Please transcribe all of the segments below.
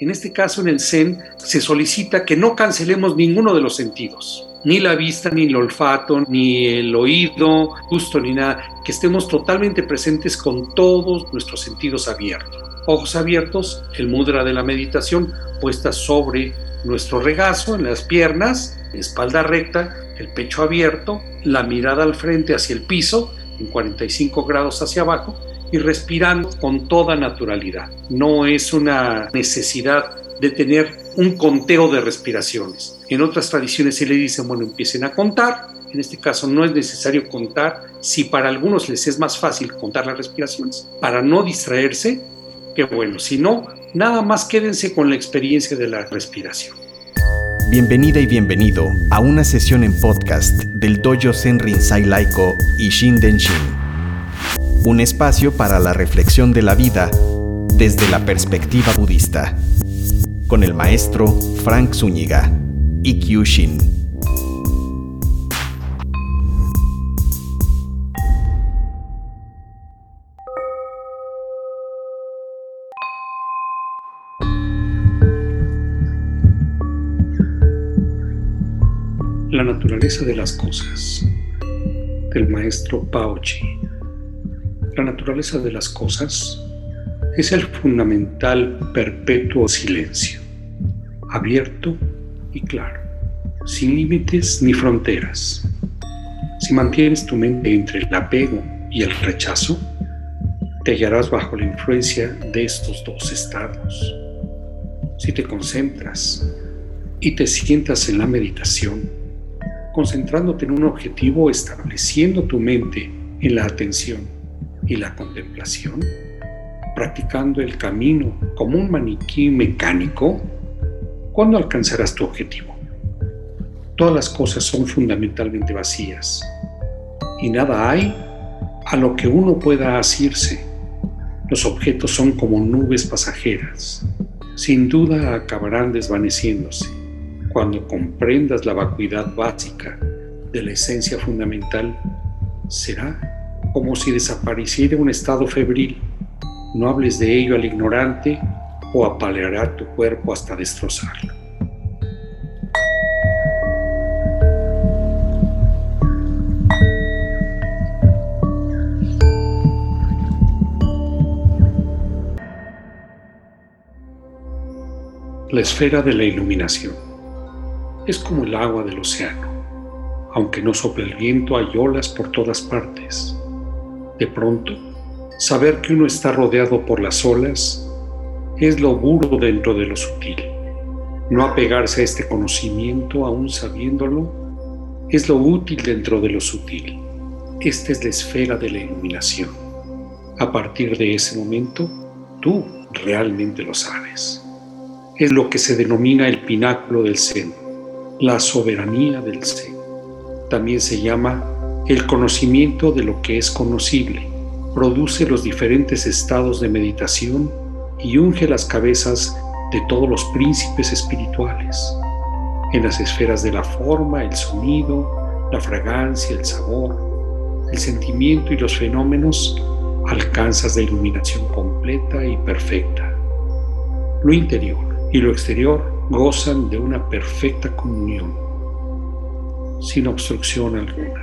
En este caso, en el Zen, se solicita que no cancelemos ninguno de los sentidos, ni la vista, ni el olfato, ni el oído, gusto, ni nada, que estemos totalmente presentes con todos nuestros sentidos abiertos. Ojos abiertos, el mudra de la meditación puesta sobre nuestro regazo, en las piernas, espalda recta, el pecho abierto, la mirada al frente hacia el piso, en 45 grados hacia abajo, y respirando con toda naturalidad. No es una necesidad de tener un conteo de respiraciones. En otras tradiciones se le dice, bueno, empiecen a contar. En este caso no es necesario contar. Si para algunos les es más fácil contar las respiraciones, para no distraerse, qué bueno. Si no, nada más quédense con la experiencia de la respiración. Bienvenida y bienvenido a una sesión en podcast del Dojo Zen Rinzai Laiko y Shin Denshin un espacio para la reflexión de la vida desde la perspectiva budista, con el maestro Frank Zúñiga y Kyushin. La naturaleza de las cosas, del maestro Pao Chi la naturaleza de las cosas es el fundamental perpetuo silencio, abierto y claro, sin límites ni fronteras. Si mantienes tu mente entre el apego y el rechazo, te hallarás bajo la influencia de estos dos estados. Si te concentras y te sientas en la meditación, concentrándote en un objetivo, estableciendo tu mente en la atención y la contemplación, practicando el camino como un maniquí mecánico, ¿cuándo alcanzarás tu objetivo? Todas las cosas son fundamentalmente vacías y nada hay a lo que uno pueda asirse. Los objetos son como nubes pasajeras. Sin duda acabarán desvaneciéndose cuando comprendas la vacuidad básica de la esencia fundamental. Será como si desapareciera un estado febril. No hables de ello al ignorante o apaleará tu cuerpo hasta destrozarlo. La esfera de la iluminación es como el agua del océano. Aunque no sople el viento, hay olas por todas partes. De pronto, saber que uno está rodeado por las olas es lo burdo dentro de lo sutil. No apegarse a este conocimiento aún sabiéndolo es lo útil dentro de lo sutil. Esta es la esfera de la iluminación. A partir de ese momento, tú realmente lo sabes. Es lo que se denomina el pináculo del Zen, la soberanía del Zen. También se llama el conocimiento de lo que es conocible produce los diferentes estados de meditación y unge las cabezas de todos los príncipes espirituales. En las esferas de la forma, el sonido, la fragancia, el sabor, el sentimiento y los fenómenos, alcanzas la iluminación completa y perfecta. Lo interior y lo exterior gozan de una perfecta comunión, sin obstrucción alguna.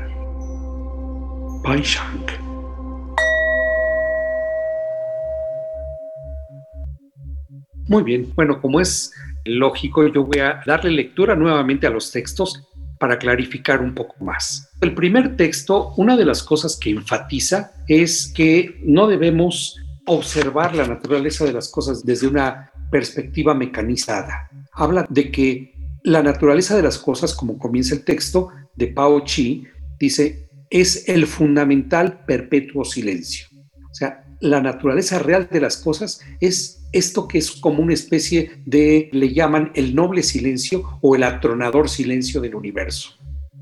Muy bien, bueno, como es lógico, yo voy a darle lectura nuevamente a los textos para clarificar un poco más. El primer texto, una de las cosas que enfatiza es que no debemos observar la naturaleza de las cosas desde una perspectiva mecanizada. Habla de que la naturaleza de las cosas, como comienza el texto de Pao Chi, dice, es el fundamental perpetuo silencio. O sea, la naturaleza real de las cosas es esto que es como una especie de, le llaman el noble silencio o el atronador silencio del universo.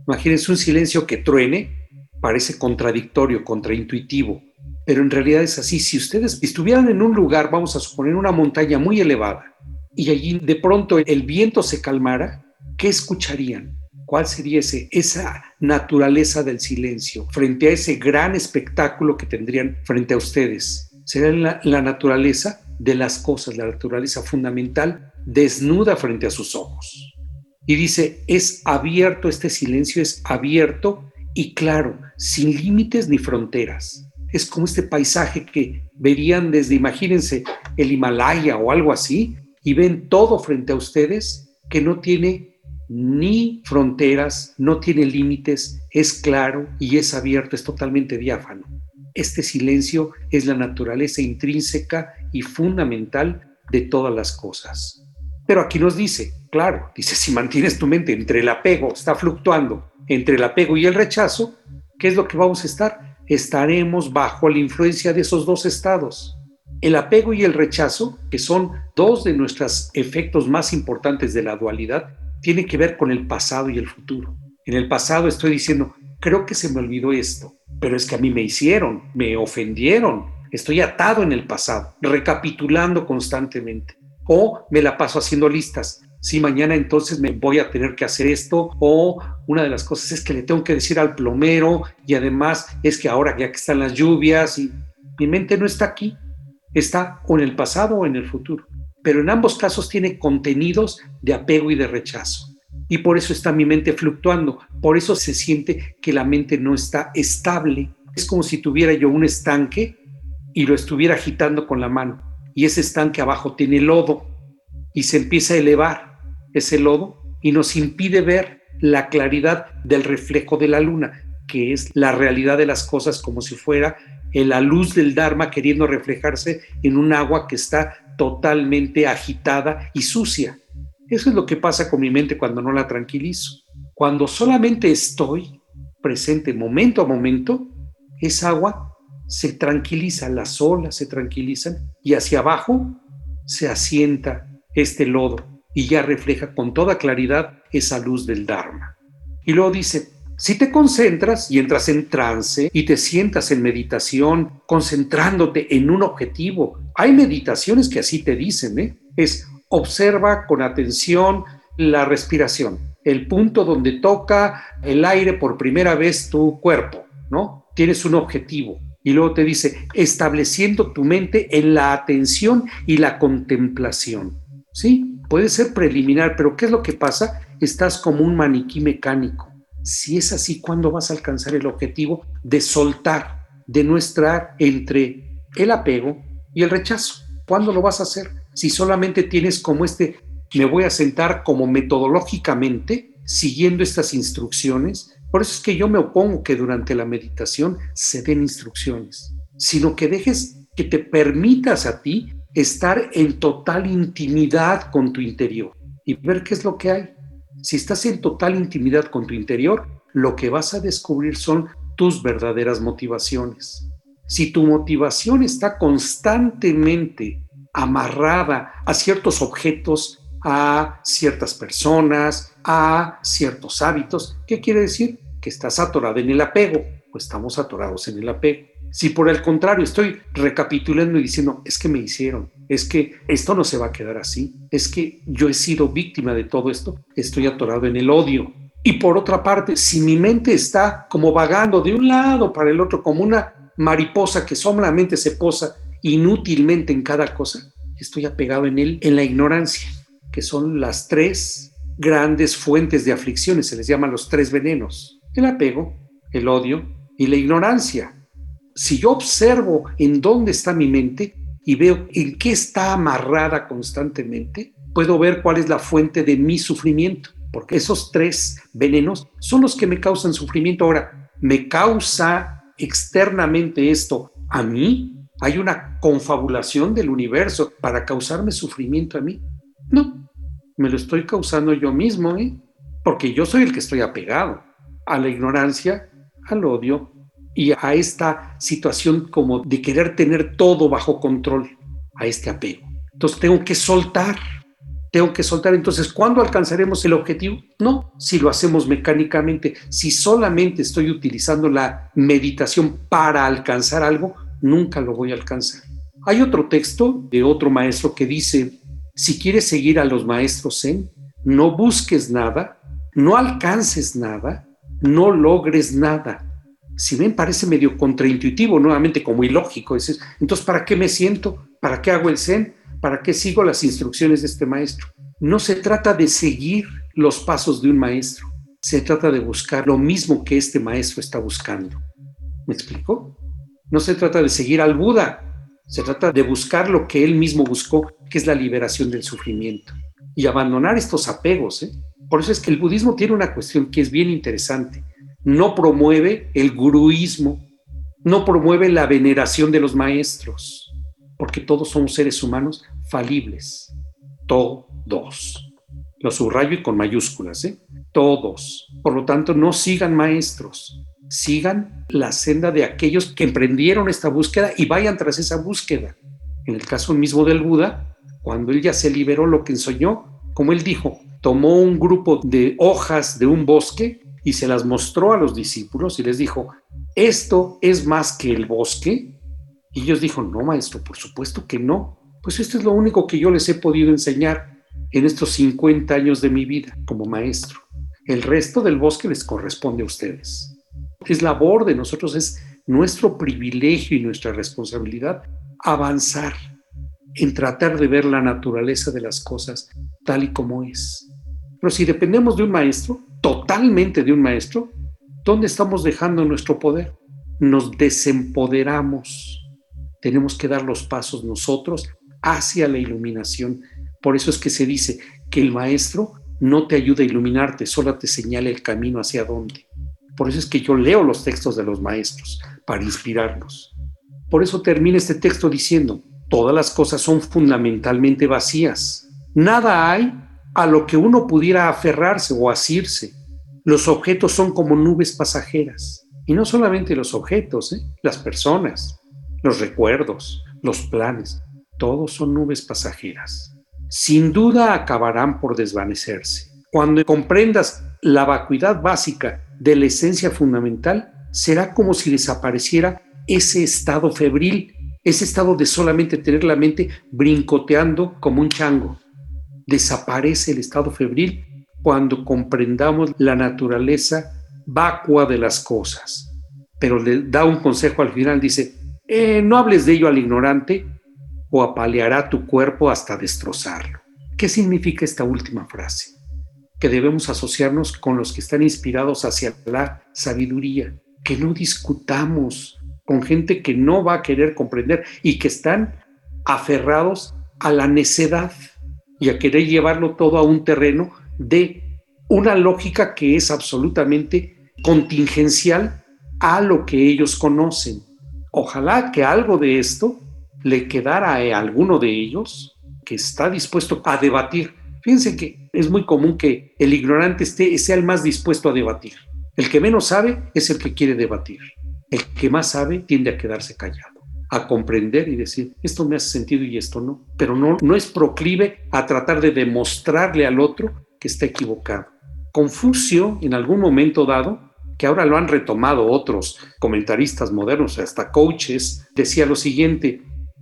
Imagínense un silencio que truene, parece contradictorio, contraintuitivo, pero en realidad es así. Si ustedes estuvieran en un lugar, vamos a suponer una montaña muy elevada, y allí de pronto el viento se calmara, ¿qué escucharían? ¿Cuál sería esa naturaleza del silencio frente a ese gran espectáculo que tendrían frente a ustedes? ¿Sería la, la naturaleza de las cosas, la naturaleza fundamental, desnuda frente a sus ojos. Y dice, es abierto, este silencio es abierto y claro, sin límites ni fronteras. Es como este paisaje que verían desde, imagínense, el Himalaya o algo así, y ven todo frente a ustedes que no tiene ni fronteras, no tiene límites, es claro y es abierto, es totalmente diáfano. Este silencio es la naturaleza intrínseca y fundamental de todas las cosas. Pero aquí nos dice, claro, dice, si mantienes tu mente entre el apego, está fluctuando entre el apego y el rechazo, ¿qué es lo que vamos a estar? Estaremos bajo la influencia de esos dos estados. El apego y el rechazo, que son dos de nuestros efectos más importantes de la dualidad, tienen que ver con el pasado y el futuro. En el pasado estoy diciendo, creo que se me olvidó esto, pero es que a mí me hicieron, me ofendieron, estoy atado en el pasado, recapitulando constantemente. O me la paso haciendo listas. Si mañana entonces me voy a tener que hacer esto, o una de las cosas es que le tengo que decir al plomero, y además es que ahora ya que están las lluvias, y mi mente no está aquí, está o en el pasado o en el futuro. Pero en ambos casos tiene contenidos de apego y de rechazo. Y por eso está mi mente fluctuando, por eso se siente que la mente no está estable. Es como si tuviera yo un estanque y lo estuviera agitando con la mano. Y ese estanque abajo tiene lodo y se empieza a elevar ese lodo y nos impide ver la claridad del reflejo de la luna, que es la realidad de las cosas como si fuera la luz del Dharma queriendo reflejarse en un agua que está totalmente agitada y sucia. Eso es lo que pasa con mi mente cuando no la tranquilizo. Cuando solamente estoy presente momento a momento, esa agua se tranquiliza, las olas se tranquilizan y hacia abajo se asienta este lodo y ya refleja con toda claridad esa luz del Dharma. Y luego dice, si te concentras y entras en trance y te sientas en meditación, concentrándote en un objetivo, hay meditaciones que así te dicen, ¿eh? es observa con atención la respiración, el punto donde toca el aire por primera vez tu cuerpo, ¿no? Tienes un objetivo. Y luego te dice, estableciendo tu mente en la atención y la contemplación. ¿Sí? Puede ser preliminar, pero ¿qué es lo que pasa? Estás como un maniquí mecánico. Si es así, ¿cuándo vas a alcanzar el objetivo de soltar, de no estar entre el apego y el rechazo? ¿Cuándo lo vas a hacer? Si solamente tienes como este, me voy a sentar como metodológicamente, siguiendo estas instrucciones. Por eso es que yo me opongo que durante la meditación se den instrucciones, sino que dejes que te permitas a ti estar en total intimidad con tu interior y ver qué es lo que hay. Si estás en total intimidad con tu interior, lo que vas a descubrir son tus verdaderas motivaciones. Si tu motivación está constantemente amarrada a ciertos objetos, a ciertas personas, a ciertos hábitos, ¿qué quiere decir? Que estás atorado en el apego, pues estamos atorados en el apego. Si por el contrario estoy recapitulando y diciendo, es que me hicieron, es que esto no se va a quedar así, es que yo he sido víctima de todo esto, estoy atorado en el odio. Y por otra parte, si mi mente está como vagando de un lado para el otro, como una mariposa que solamente se posa inútilmente en cada cosa, estoy apegado en él, en la ignorancia, que son las tres grandes fuentes de aflicciones, se les llaman los tres venenos, el apego, el odio y la ignorancia. Si yo observo en dónde está mi mente y veo en qué está amarrada constantemente, puedo ver cuál es la fuente de mi sufrimiento, porque esos tres venenos son los que me causan sufrimiento. Ahora, ¿me causa externamente esto a mí? ¿Hay una confabulación del universo para causarme sufrimiento a mí? No, me lo estoy causando yo mismo, ¿eh? porque yo soy el que estoy apegado a la ignorancia, al odio y a esta situación como de querer tener todo bajo control, a este apego. Entonces tengo que soltar, tengo que soltar. Entonces, ¿cuándo alcanzaremos el objetivo? No, si lo hacemos mecánicamente, si solamente estoy utilizando la meditación para alcanzar algo, nunca lo voy a alcanzar. Hay otro texto de otro maestro que dice, si quieres seguir a los maestros Zen, no busques nada, no alcances nada, no logres nada, Si ven, parece medio contraintuitivo, nuevamente como ilógico. Entonces, ¿para qué me siento? ¿Para qué hago el Zen? ¿Para qué sigo las instrucciones de este maestro? No se trata de seguir los pasos de un maestro, se trata de buscar lo mismo que este maestro está buscando. ¿Me explico? No se trata de seguir al Buda, se trata de buscar lo que él mismo buscó, que es la liberación del sufrimiento y abandonar estos apegos. ¿eh? Por eso es que el budismo tiene una cuestión que es bien interesante. No promueve el guruismo, no promueve la veneración de los maestros, porque todos somos seres humanos falibles. Todos. Lo subrayo y con mayúsculas, ¿eh? Todos. Por lo tanto, no sigan maestros, sigan la senda de aquellos que emprendieron esta búsqueda y vayan tras esa búsqueda. En el caso mismo del Buda, cuando él ya se liberó lo que ensoñó, como él dijo, tomó un grupo de hojas de un bosque y se las mostró a los discípulos y les dijo, ¿esto es más que el bosque? Y ellos dijo, no, maestro, por supuesto que no. Pues esto es lo único que yo les he podido enseñar en estos 50 años de mi vida como maestro. El resto del bosque les corresponde a ustedes. Es labor de nosotros, es nuestro privilegio y nuestra responsabilidad avanzar en tratar de ver la naturaleza de las cosas tal y como es. Pero si dependemos de un maestro, totalmente de un maestro, ¿dónde estamos dejando nuestro poder? Nos desempoderamos. Tenemos que dar los pasos nosotros hacia la iluminación. Por eso es que se dice que el maestro no te ayuda a iluminarte, solo te señala el camino hacia dónde. Por eso es que yo leo los textos de los maestros para inspirarnos. Por eso termina este texto diciendo, todas las cosas son fundamentalmente vacías. Nada hay a lo que uno pudiera aferrarse o asirse. Los objetos son como nubes pasajeras. Y no solamente los objetos, ¿eh? las personas, los recuerdos, los planes, todos son nubes pasajeras. Sin duda acabarán por desvanecerse. Cuando comprendas la vacuidad básica de la esencia fundamental, será como si desapareciera ese estado febril ese estado de solamente tener la mente brincoteando como un chango. Desaparece el estado febril cuando comprendamos la naturaleza vacua de las cosas. Pero le da un consejo al final, dice, eh, no hables de ello al ignorante o apaleará tu cuerpo hasta destrozarlo. ¿Qué significa esta última frase? Que debemos asociarnos con los que están inspirados hacia la sabiduría, que no discutamos, con gente que no va a querer comprender y que están aferrados a la necedad y a querer llevarlo todo a un terreno de una lógica que es absolutamente contingencial a lo que ellos conocen. Ojalá que algo de esto le quedara a alguno de ellos que está dispuesto a debatir. Fíjense que es muy común que el ignorante esté, sea el más dispuesto a debatir. El que menos sabe es el que quiere debatir. El que más sabe tiende a quedarse callado, a comprender y decir, esto me hace sentido y esto no, pero no, no es proclive a tratar de demostrarle al otro que está equivocado. Confucio, en algún momento dado, que ahora lo han retomado otros comentaristas modernos, hasta coaches, decía lo siguiente,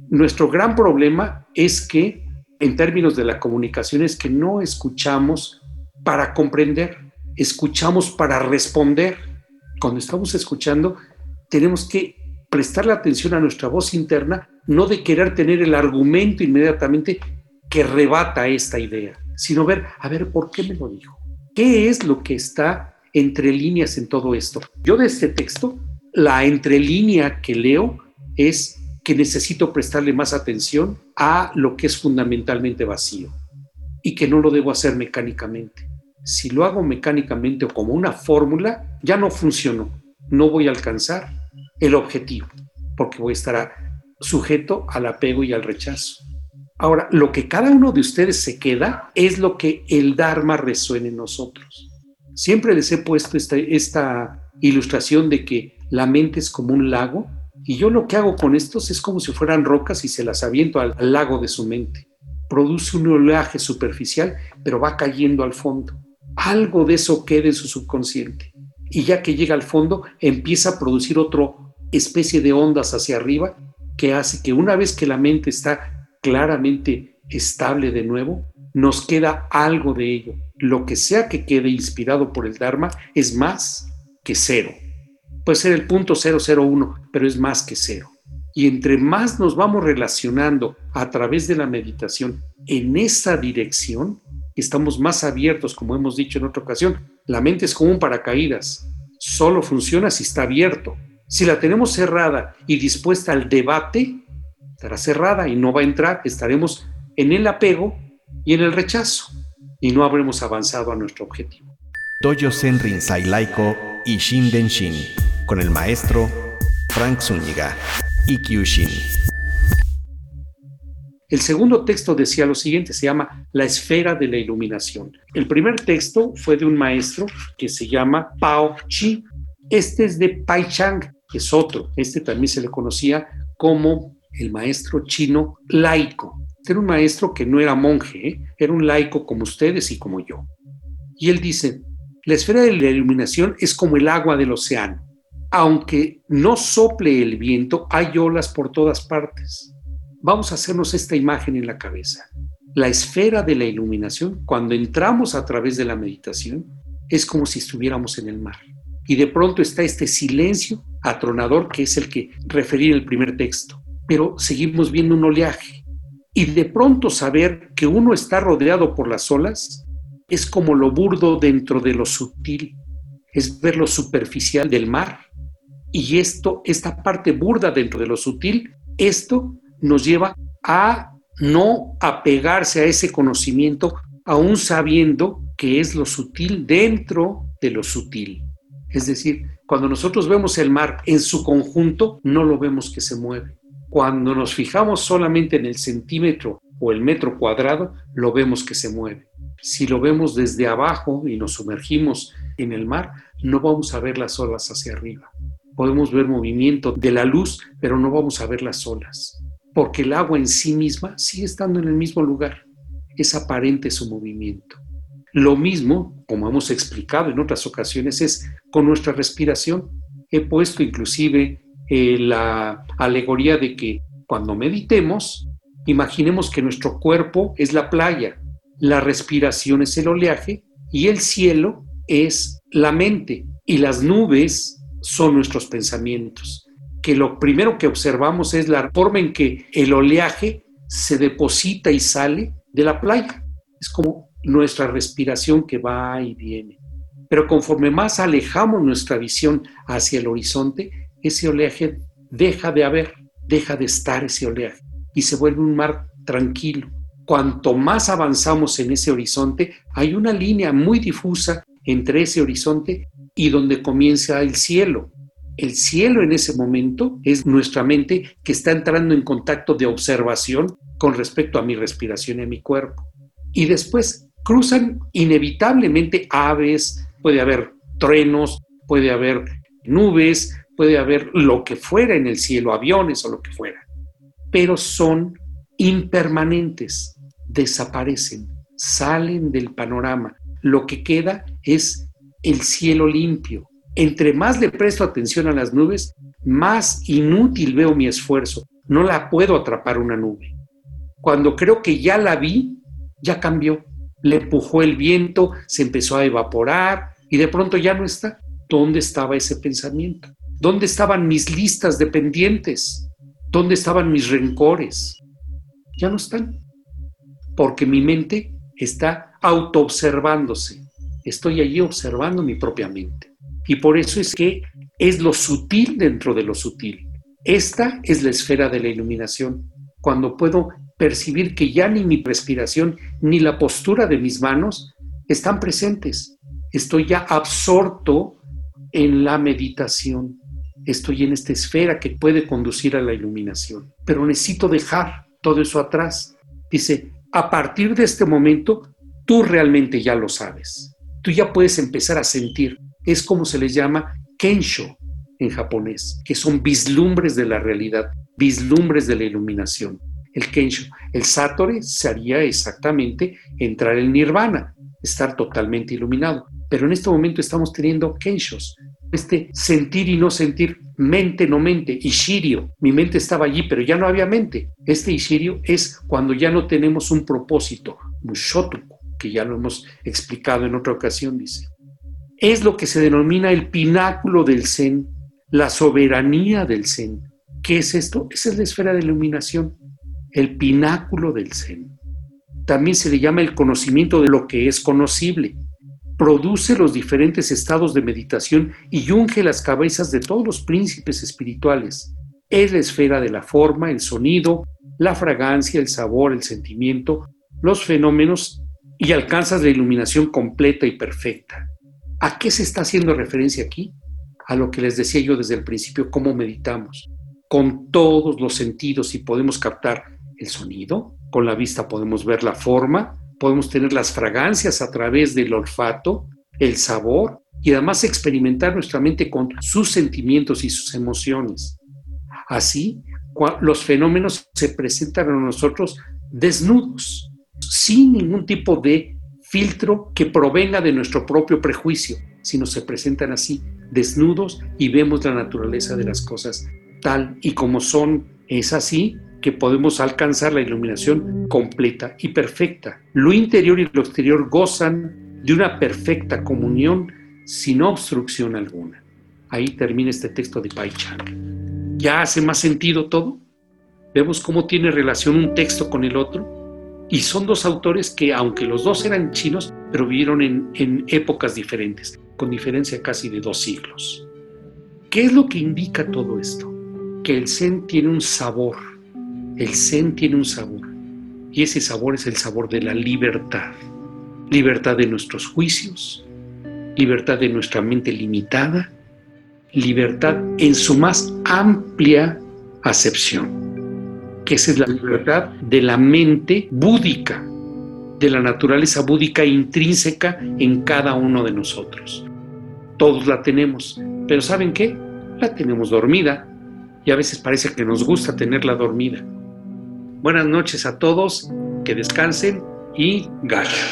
nuestro gran problema es que, en términos de la comunicación, es que no escuchamos para comprender, escuchamos para responder. Cuando estamos escuchando, tenemos que prestarle atención a nuestra voz interna, no de querer tener el argumento inmediatamente que rebata esta idea, sino ver, a ver, ¿por qué me lo dijo? ¿Qué es lo que está entre líneas en todo esto? Yo de este texto, la entrelínea que leo es que necesito prestarle más atención a lo que es fundamentalmente vacío y que no lo debo hacer mecánicamente. Si lo hago mecánicamente o como una fórmula, ya no funcionó, no voy a alcanzar el objetivo, porque voy a estar sujeto al apego y al rechazo. Ahora, lo que cada uno de ustedes se queda es lo que el Dharma resuene en nosotros. Siempre les he puesto esta, esta ilustración de que la mente es como un lago y yo lo que hago con estos es como si fueran rocas y se las aviento al, al lago de su mente. Produce un oleaje superficial, pero va cayendo al fondo. Algo de eso queda en su subconsciente. Y ya que llega al fondo, empieza a producir otro especie de ondas hacia arriba que hace que una vez que la mente está claramente estable de nuevo, nos queda algo de ello. Lo que sea que quede inspirado por el Dharma es más que cero. puede ser el punto 001, pero es más que cero. Y entre más nos vamos relacionando a través de la meditación en esa dirección, estamos más abiertos, como hemos dicho en otra ocasión. La mente es como un paracaídas, solo funciona si está abierto. Si la tenemos cerrada y dispuesta al debate, estará cerrada y no va a entrar, estaremos en el apego y en el rechazo y no habremos avanzado a nuestro objetivo. Doyo Zen Rinzai Laiko y Shin Shin, con el maestro Frank Zúñiga y Kyushin. El segundo texto decía lo siguiente, se llama La esfera de la iluminación. El primer texto fue de un maestro que se llama Pao Chi. Este es de Pai Chang, es otro. Este también se le conocía como el maestro chino laico. Era un maestro que no era monje, ¿eh? era un laico como ustedes y como yo. Y él dice, la esfera de la iluminación es como el agua del océano. Aunque no sople el viento, hay olas por todas partes. Vamos a hacernos esta imagen en la cabeza. La esfera de la iluminación, cuando entramos a través de la meditación, es como si estuviéramos en el mar. Y de pronto está este silencio atronador que es el que referí en el primer texto. Pero seguimos viendo un oleaje. Y de pronto saber que uno está rodeado por las olas es como lo burdo dentro de lo sutil, es ver lo superficial del mar y esto, esta parte burda dentro de lo sutil, esto nos lleva a no apegarse a ese conocimiento, aún sabiendo que es lo sutil dentro de lo sutil. Es decir, cuando nosotros vemos el mar en su conjunto, no lo vemos que se mueve. Cuando nos fijamos solamente en el centímetro o el metro cuadrado, lo vemos que se mueve. Si lo vemos desde abajo y nos sumergimos en el mar, no vamos a ver las olas hacia arriba podemos ver movimiento de la luz, pero no vamos a ver las olas, porque el agua en sí misma sigue estando en el mismo lugar. Es aparente su movimiento. Lo mismo, como hemos explicado en otras ocasiones, es con nuestra respiración. He puesto inclusive eh, la alegoría de que cuando meditemos, imaginemos que nuestro cuerpo es la playa, la respiración es el oleaje y el cielo es la mente y las nubes son nuestros pensamientos, que lo primero que observamos es la forma en que el oleaje se deposita y sale de la playa. Es como nuestra respiración que va y viene. Pero conforme más alejamos nuestra visión hacia el horizonte, ese oleaje deja de haber, deja de estar ese oleaje y se vuelve un mar tranquilo. Cuanto más avanzamos en ese horizonte, hay una línea muy difusa entre ese horizonte y donde comienza el cielo. El cielo en ese momento es nuestra mente que está entrando en contacto de observación con respecto a mi respiración y a mi cuerpo. Y después cruzan inevitablemente aves, puede haber truenos, puede haber nubes, puede haber lo que fuera en el cielo, aviones o lo que fuera. Pero son impermanentes, desaparecen, salen del panorama. Lo que queda es el cielo limpio. Entre más le presto atención a las nubes, más inútil veo mi esfuerzo. No la puedo atrapar una nube. Cuando creo que ya la vi, ya cambió. Le empujó el viento, se empezó a evaporar y de pronto ya no está. ¿Dónde estaba ese pensamiento? ¿Dónde estaban mis listas de pendientes? ¿Dónde estaban mis rencores? Ya no están. Porque mi mente está autoobservándose estoy allí observando mi propia mente. Y por eso es que es lo sutil dentro de lo sutil. Esta es la esfera de la iluminación, cuando puedo percibir que ya ni mi respiración ni la postura de mis manos están presentes. Estoy ya absorto en la meditación. Estoy en esta esfera que puede conducir a la iluminación. Pero necesito dejar todo eso atrás. Dice, a partir de este momento, tú realmente ya lo sabes tú ya puedes empezar a sentir. Es como se les llama kensho en japonés, que son vislumbres de la realidad, vislumbres de la iluminación. El kensho, el satori sería exactamente entrar en nirvana, estar totalmente iluminado. Pero en este momento estamos teniendo kenshos, este sentir y no sentir, mente no mente, ishirio. Mi mente estaba allí, pero ya no había mente. Este ishirio es cuando ya no tenemos un propósito, mushotuku que ya lo hemos explicado en otra ocasión, dice. Es lo que se denomina el pináculo del Zen, la soberanía del Zen. ¿Qué es esto? Esa es la esfera de iluminación, el pináculo del Zen. También se le llama el conocimiento de lo que es conocible. Produce los diferentes estados de meditación y unge las cabezas de todos los príncipes espirituales. Es la esfera de la forma, el sonido, la fragancia, el sabor, el sentimiento, los fenómenos y alcanzas la iluminación completa y perfecta. ¿A qué se está haciendo referencia aquí? A lo que les decía yo desde el principio, cómo meditamos. Con todos los sentidos y podemos captar el sonido, con la vista podemos ver la forma, podemos tener las fragancias a través del olfato, el sabor y además experimentar nuestra mente con sus sentimientos y sus emociones. Así, los fenómenos se presentan a nosotros desnudos, sin ningún tipo de filtro que provenga de nuestro propio prejuicio, sino se presentan así, desnudos y vemos la naturaleza de las cosas tal y como son. Es así que podemos alcanzar la iluminación completa y perfecta. Lo interior y lo exterior gozan de una perfecta comunión sin obstrucción alguna. Ahí termina este texto de Pai Chang. ¿Ya hace más sentido todo? Vemos cómo tiene relación un texto con el otro y son dos autores que, aunque los dos eran chinos, pero vivieron en, épocas diferentes, con diferencia casi de dos siglos. ¿Qué es lo que indica todo esto? Que el Zen tiene un sabor. El Zen tiene un sabor. Y ese sabor es el sabor de la libertad. Libertad de nuestros juicios, libertad de nuestra mente limitada, libertad en su más amplia acepción que esa es la libertad de la mente búdica, de la naturaleza búdica intrínseca en cada uno de nosotros. Todos la tenemos, pero ¿saben qué? La tenemos dormida y a veces parece que nos gusta tenerla dormida. Buenas noches a todos, que descansen y gacha.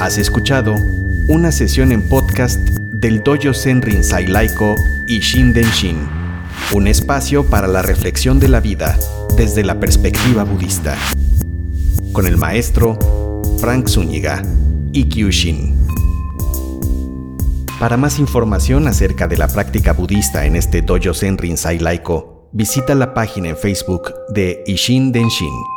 Has escuchado una sesión en podcast del Dojo Zen Rinzai Laiko y Shinden Shin, un espacio para la reflexión de la vida desde la perspectiva budista, con el maestro Frank Zúñiga y Kyushin. Para más información acerca de la práctica budista en este Dojo Zen Rinzai Laiko, visita la página en Facebook de Ishin Denshin.